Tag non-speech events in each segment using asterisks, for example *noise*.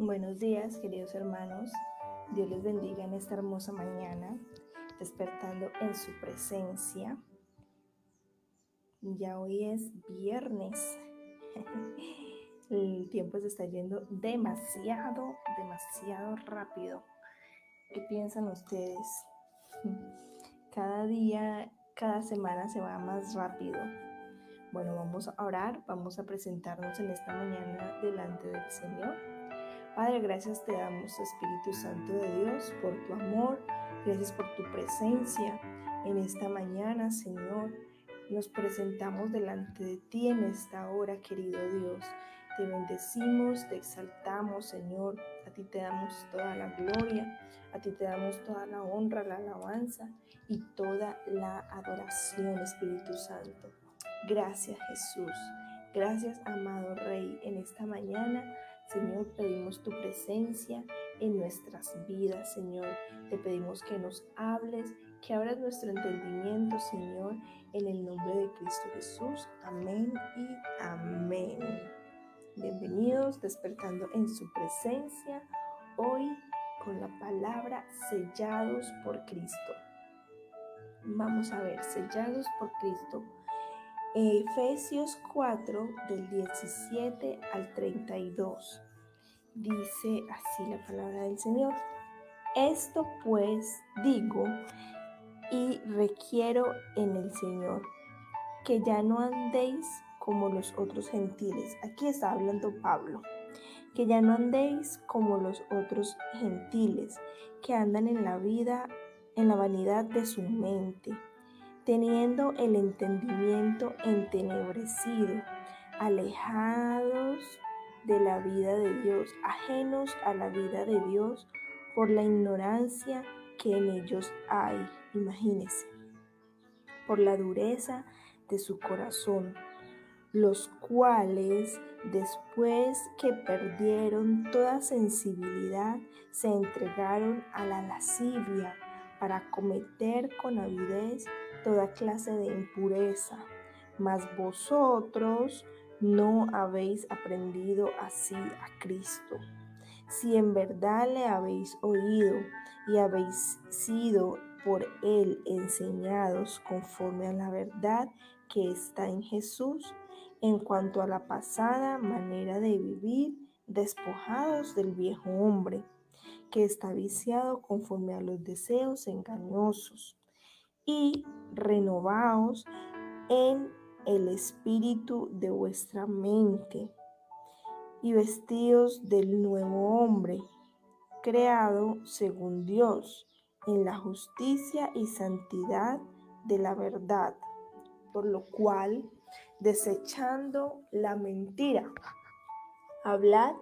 Buenos días, queridos hermanos. Dios les bendiga en esta hermosa mañana, despertando en su presencia. Ya hoy es viernes. *laughs* El tiempo se está yendo demasiado, demasiado rápido. ¿Qué piensan ustedes? Cada día, cada semana se va más rápido. Bueno, vamos a orar, vamos a presentarnos en esta mañana delante del Señor. Padre, gracias te damos, Espíritu Santo de Dios, por tu amor, gracias por tu presencia en esta mañana, Señor. Nos presentamos delante de ti en esta hora, querido Dios. Te bendecimos, te exaltamos, Señor. A ti te damos toda la gloria, a ti te damos toda la honra, la alabanza y toda la adoración, Espíritu Santo. Gracias Jesús. Gracias amado Rey. En esta mañana, Señor, pedimos tu presencia en nuestras vidas, Señor. Te pedimos que nos hables, que abras nuestro entendimiento, Señor, en el nombre de Cristo Jesús. Amén y amén. Bienvenidos despertando en su presencia hoy con la palabra sellados por Cristo. Vamos a ver, sellados por Cristo. Efesios 4 del 17 al 32. Dice así la palabra del Señor. Esto pues digo y requiero en el Señor, que ya no andéis como los otros gentiles. Aquí está hablando Pablo. Que ya no andéis como los otros gentiles, que andan en la vida, en la vanidad de su mente teniendo el entendimiento entenebrecido, alejados de la vida de Dios, ajenos a la vida de Dios por la ignorancia que en ellos hay. Imagínense, por la dureza de su corazón, los cuales después que perdieron toda sensibilidad se entregaron a la lascivia para cometer con avidez toda clase de impureza, mas vosotros no habéis aprendido así a Cristo. Si en verdad le habéis oído y habéis sido por él enseñados conforme a la verdad que está en Jesús, en cuanto a la pasada manera de vivir, despojados del viejo hombre, que está viciado conforme a los deseos engañosos y renovaos en el espíritu de vuestra mente y vestidos del nuevo hombre, creado según Dios, en la justicia y santidad de la verdad, por lo cual, desechando la mentira, hablad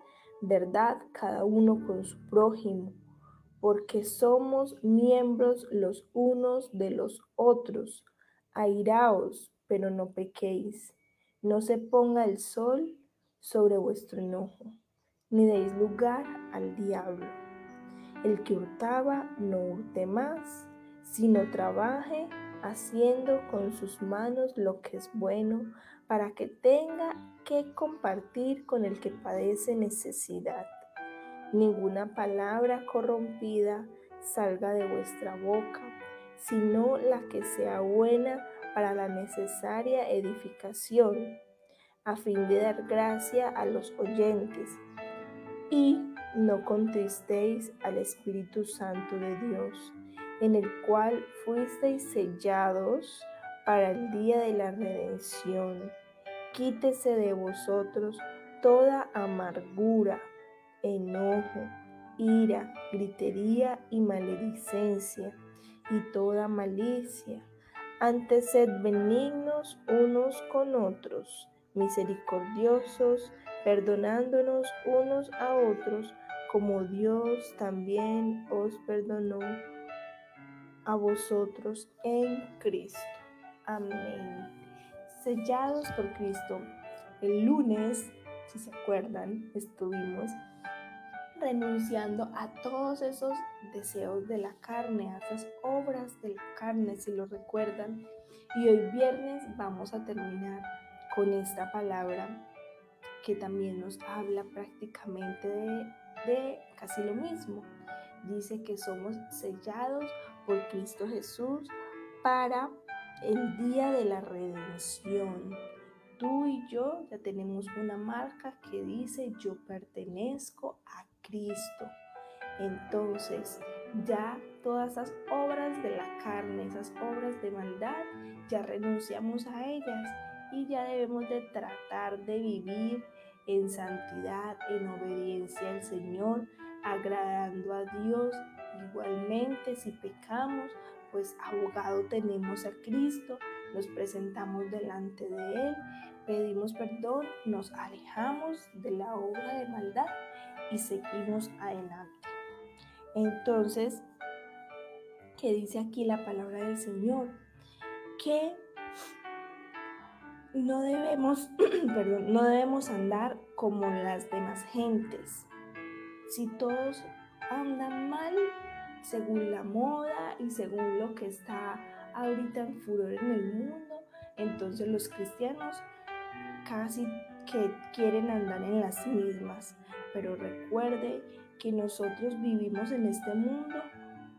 verdad cada uno con su prójimo porque somos miembros los unos de los otros. Airaos, pero no pequéis. No se ponga el sol sobre vuestro enojo, ni deis lugar al diablo. El que hurtaba no hurte más, sino trabaje haciendo con sus manos lo que es bueno, para que tenga que compartir con el que padece necesidad ninguna palabra corrompida salga de vuestra boca, sino la que sea buena para la necesaria edificación, a fin de dar gracia a los oyentes. Y no contristéis al Espíritu Santo de Dios, en el cual fuisteis sellados para el día de la redención. Quítese de vosotros toda amargura enojo, ira, gritería y maledicencia y toda malicia. Antes sed benignos unos con otros, misericordiosos, perdonándonos unos a otros, como Dios también os perdonó a vosotros en Cristo. Amén. Sellados por Cristo. El lunes, si se acuerdan, estuvimos renunciando a todos esos deseos de la carne, a esas obras de la carne, si lo recuerdan. Y hoy viernes vamos a terminar con esta palabra que también nos habla prácticamente de casi lo mismo. Dice que somos sellados por Cristo Jesús para el día de la redención. Tú y yo ya tenemos una marca que dice yo pertenezco a Cristo. Entonces, ya todas esas obras de la carne, esas obras de maldad, ya renunciamos a ellas y ya debemos de tratar de vivir en santidad, en obediencia al Señor, agradando a Dios. Igualmente, si pecamos, pues abogado tenemos a Cristo, nos presentamos delante de Él, pedimos perdón, nos alejamos de la obra de maldad y seguimos adelante. Entonces, ¿qué dice aquí la palabra del Señor? Que no debemos, *clears throat* perdón, no debemos andar como las demás gentes. Si todos andan mal, según la moda y según lo que está ahorita en furor en el mundo, entonces los cristianos casi que quieren andar en las mismas. Pero recuerde que nosotros vivimos en este mundo,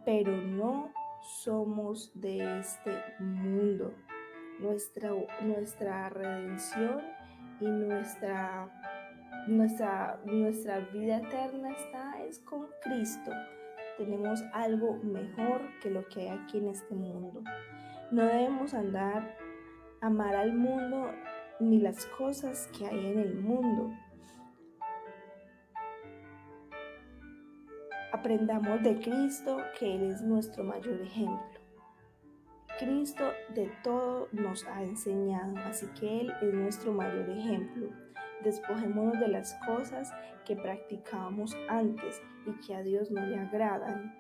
pero no somos de este mundo. Nuestra, nuestra redención y nuestra, nuestra, nuestra vida eterna está es con Cristo tenemos algo mejor que lo que hay aquí en este mundo. No debemos andar, amar al mundo ni las cosas que hay en el mundo. Aprendamos de Cristo que Él es nuestro mayor ejemplo. Cristo de todo nos ha enseñado, así que Él es nuestro mayor ejemplo. Despojémonos de las cosas que practicábamos antes y que a Dios no le agradan.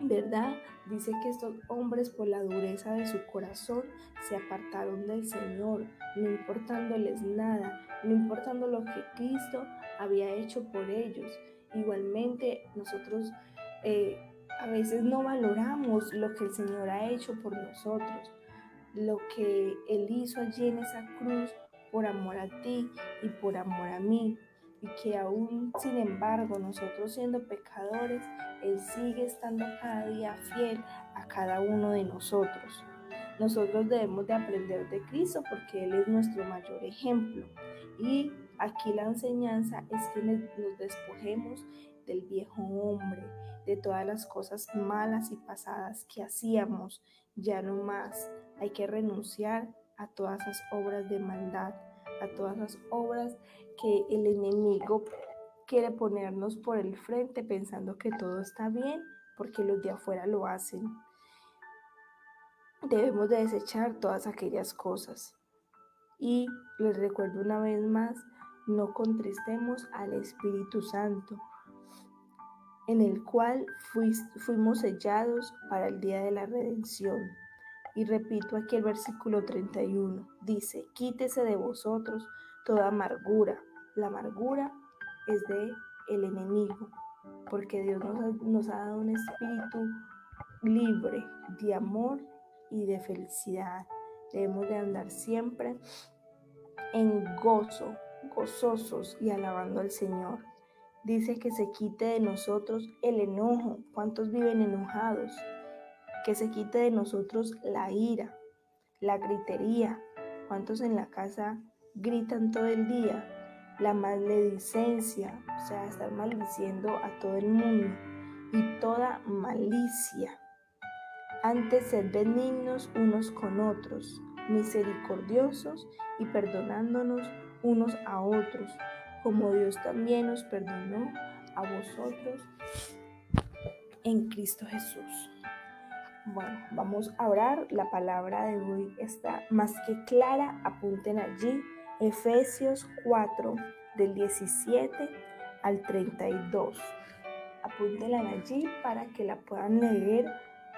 ¿Verdad? Dice que estos hombres por la dureza de su corazón se apartaron del Señor, no importándoles nada, no importando lo que Cristo había hecho por ellos. Igualmente nosotros eh, a veces no valoramos lo que el Señor ha hecho por nosotros, lo que Él hizo allí en esa cruz por amor a ti y por amor a mí y que aún sin embargo nosotros siendo pecadores, Él sigue estando cada día fiel a cada uno de nosotros. Nosotros debemos de aprender de Cristo porque Él es nuestro mayor ejemplo. Y aquí la enseñanza es que nos despojemos del viejo hombre, de todas las cosas malas y pasadas que hacíamos, ya no más. Hay que renunciar a todas esas obras de maldad, a todas las obras que el enemigo quiere ponernos por el frente pensando que todo está bien porque los de afuera lo hacen. Debemos de desechar todas aquellas cosas. Y les recuerdo una vez más, no contristemos al Espíritu Santo, en el cual fuimos sellados para el día de la redención. Y repito aquí el versículo 31, dice, quítese de vosotros toda amargura. La amargura es de el enemigo, porque Dios nos ha, dado un espíritu libre de amor y de felicidad. Debemos de andar siempre en gozo, gozosos y alabando al Señor. Dice que se quite de nosotros el enojo. ¿Cuántos viven enojados? Que se quite de nosotros la ira, la gritería. ¿Cuántos en la casa gritan todo el día, la maledicencia, o sea, estar maldiciendo a todo el mundo y toda malicia. Antes sed benignos unos con otros, misericordiosos y perdonándonos unos a otros, como Dios también nos perdonó a vosotros en Cristo Jesús. Bueno, vamos a orar. La palabra de hoy está más que clara. Apunten allí Efesios 4 del 17 al 32. Apúntenla allí para que la puedan leer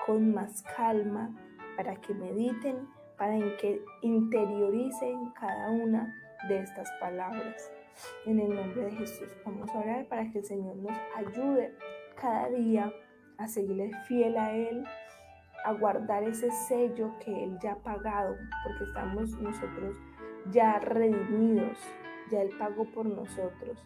con más calma, para que mediten, para que interioricen cada una de estas palabras. En el nombre de Jesús vamos a orar para que el Señor nos ayude cada día a seguirle fiel a Él, a guardar ese sello que Él ya ha pagado, porque estamos nosotros ya redimidos, ya Él pagó por nosotros.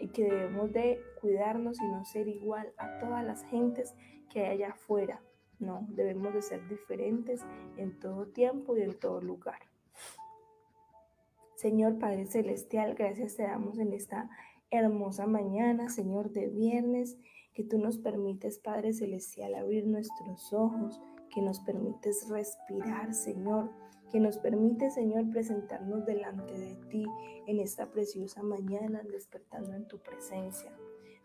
y que debemos de cuidarnos y no ser igual a todas las gentes que hay allá afuera. No, debemos de ser diferentes en todo tiempo y en todo lugar. Señor Padre Celestial, gracias te damos en esta hermosa mañana, Señor, de viernes, que tú nos permites, Padre Celestial, abrir nuestros ojos, que nos permites respirar, Señor, que nos permite, Señor, presentarnos delante de ti en esta preciosa mañana, despertando en tu presencia.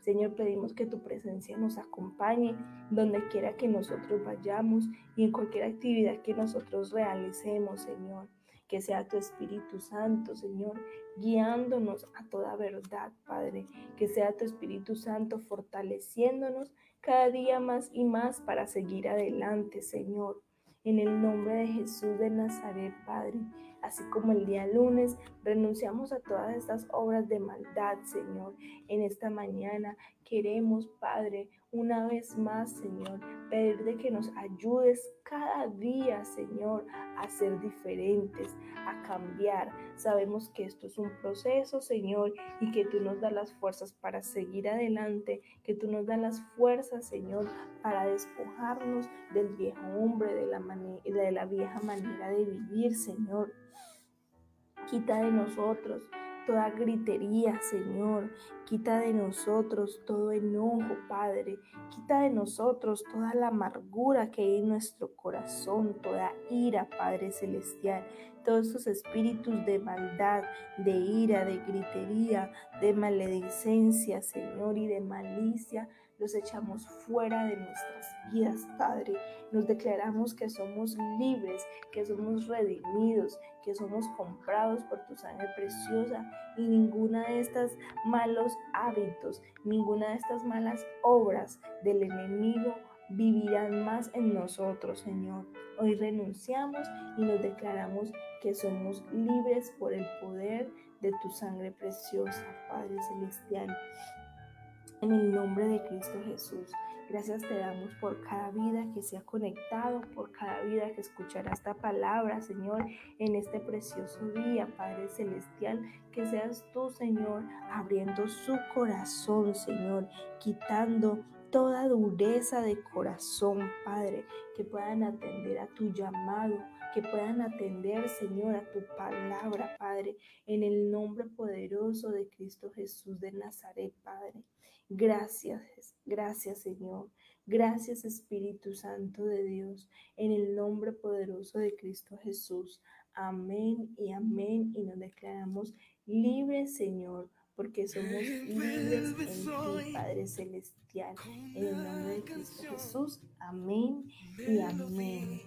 Señor, pedimos que tu presencia nos acompañe donde quiera que nosotros vayamos y en cualquier actividad que nosotros realicemos, Señor. Que sea tu Espíritu Santo, Señor, guiándonos a toda verdad, Padre. Que sea tu Espíritu Santo fortaleciéndonos cada día más y más para seguir adelante, Señor. En el nombre de Jesús de Nazaret, Padre, así como el día lunes, renunciamos a todas estas obras de maldad, Señor. En esta mañana queremos, Padre, una vez más, Señor, pedirte que nos ayudes cada día, Señor, a ser diferentes, a cambiar. Sabemos que esto es un proceso, Señor, y que tú nos das las fuerzas para seguir adelante, que tú nos das las fuerzas, Señor, para despojarnos del viejo hombre, de la, de la vieja manera de vivir, Señor. Quita de nosotros toda gritería, Señor. Quita de nosotros todo enojo, Padre. Quita de nosotros toda la amargura que hay en nuestro corazón, toda ira, Padre Celestial. Todos esos espíritus de maldad, de ira, de gritería, de maledicencia, Señor, y de malicia los echamos fuera de nuestras vidas, Padre. Nos declaramos que somos libres, que somos redimidos, que somos comprados por tu sangre preciosa y ninguna de estas malos hábitos, ninguna de estas malas obras del enemigo vivirán más en nosotros, Señor. Hoy renunciamos y nos declaramos que somos libres por el poder de tu sangre preciosa, Padre Celestial. En el nombre de Cristo Jesús. Gracias te damos por cada vida que se ha conectado, por cada vida que escuchará esta palabra, Señor, en este precioso día, Padre Celestial. Que seas tú, Señor, abriendo su corazón, Señor, quitando toda dureza de corazón, Padre, que puedan atender a tu llamado, que puedan atender, Señor, a tu palabra, Padre, en el nombre poderoso de Cristo Jesús de Nazaret, Padre. Gracias, gracias Señor. Gracias Espíritu Santo de Dios, en el nombre poderoso de Cristo Jesús. Amén y amén. Y nos declaramos libres, Señor, porque somos libres en ti, Padre Celestial. En el nombre de Cristo Jesús. Amén y amén.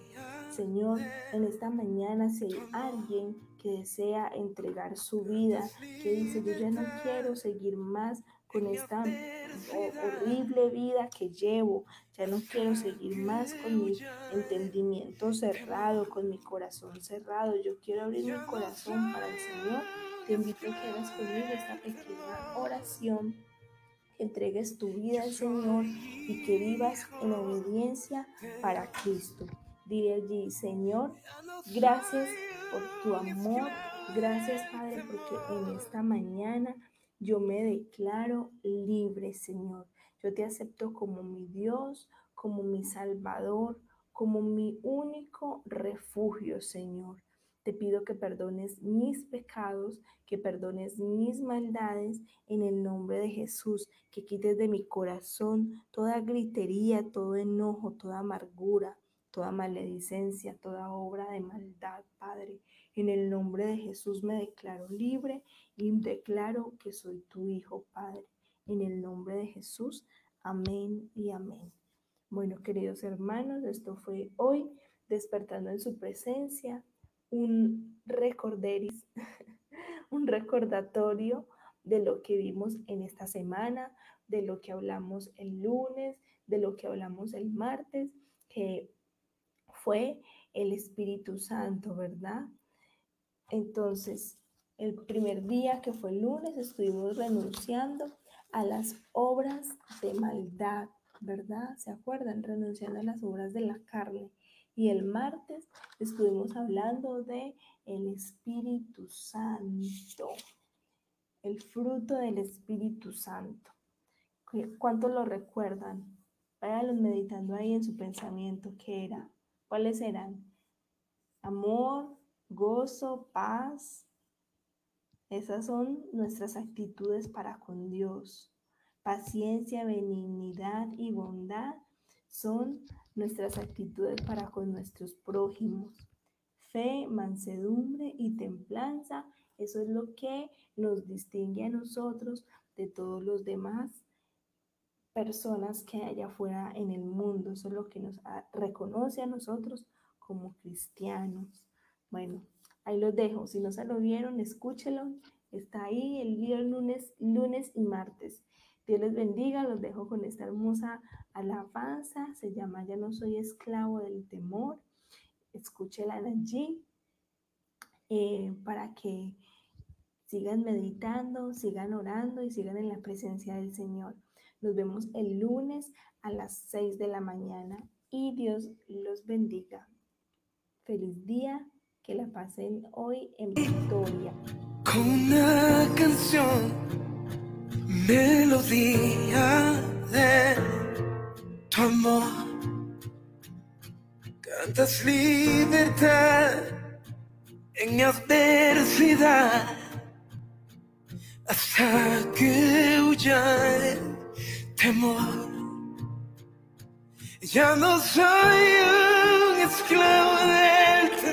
Señor, en esta mañana, si hay alguien que desea entregar su vida, que dice, yo ya no quiero seguir más con esta horrible vida que llevo. Ya no quiero seguir más con mi entendimiento cerrado, con mi corazón cerrado. Yo quiero abrir mi corazón para el Señor. Te invito a que hagas conmigo esta pequeña oración, que entregues tu vida al Señor y que vivas en obediencia para Cristo. Dile allí, Señor, gracias por tu amor. Gracias, Padre, porque en esta mañana yo me declaro libre, Señor. Yo te acepto como mi Dios, como mi Salvador, como mi único refugio, Señor. Te pido que perdones mis pecados, que perdones mis maldades en el nombre de Jesús, que quites de mi corazón toda gritería, todo enojo, toda amargura, toda maledicencia, toda obra de maldad, Padre. En el nombre de Jesús me declaro libre y declaro que soy tu Hijo, Padre. En el nombre de Jesús, amén y amén. Bueno, queridos hermanos, esto fue hoy, despertando en su presencia, un recorderis, *laughs* un recordatorio de lo que vimos en esta semana, de lo que hablamos el lunes, de lo que hablamos el martes, que fue el Espíritu Santo, ¿verdad? Entonces, el primer día, que fue el lunes, estuvimos renunciando a las obras de maldad, ¿verdad? ¿Se acuerdan? Renunciando a las obras de la carne. Y el martes estuvimos hablando de el Espíritu Santo. el fruto del Espíritu Santo. ¿Cuántos lo recuerdan? Váyanlos meditando ahí en su pensamiento. ¿Qué era? ¿Cuáles eran? Amor, gozo, paz. Esas son nuestras actitudes para con Dios. Paciencia, benignidad y bondad son nuestras actitudes para con nuestros prójimos. Fe, mansedumbre y templanza, eso es lo que nos distingue a nosotros de todos los demás personas que hay afuera en el mundo. Eso es lo que nos reconoce a nosotros como cristianos. Bueno, ahí los dejo. Si no se lo vieron, escúchelo. Está ahí el día lunes, lunes y martes. Dios les bendiga. Los dejo con esta hermosa alabanza. Se llama Ya no soy esclavo del temor. Escúchela allí eh, para que sigan meditando, sigan orando y sigan en la presencia del Señor. Nos vemos el lunes a las 6 de la mañana y Dios los bendiga. Feliz día, que la pasen hoy en victoria. Con una canción, melodía de tu amor, cantas libertad en adversidad hasta que huya temor. Ya no soy un esclavo del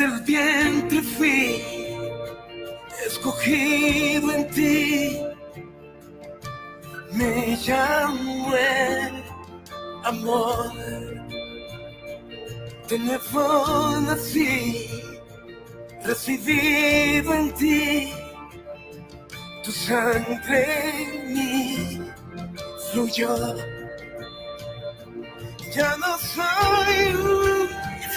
El vientre fui escogido en ti. Me llamo el amor. De nuevo nací, recibido en ti. Tu sangre en mí fluyó. Ya no soy un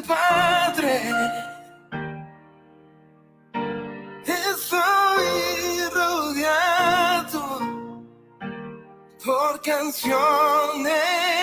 Padre. Estoy rodeado por canciones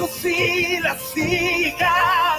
los hijos y las hijas.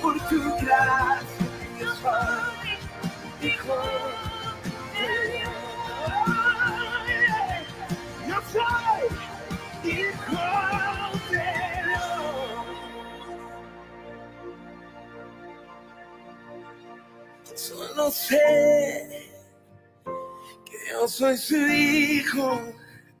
Por tu gracia. Yo soy hijo de Dios. Yo soy hijo de Dios. Solo sé que yo soy su hijo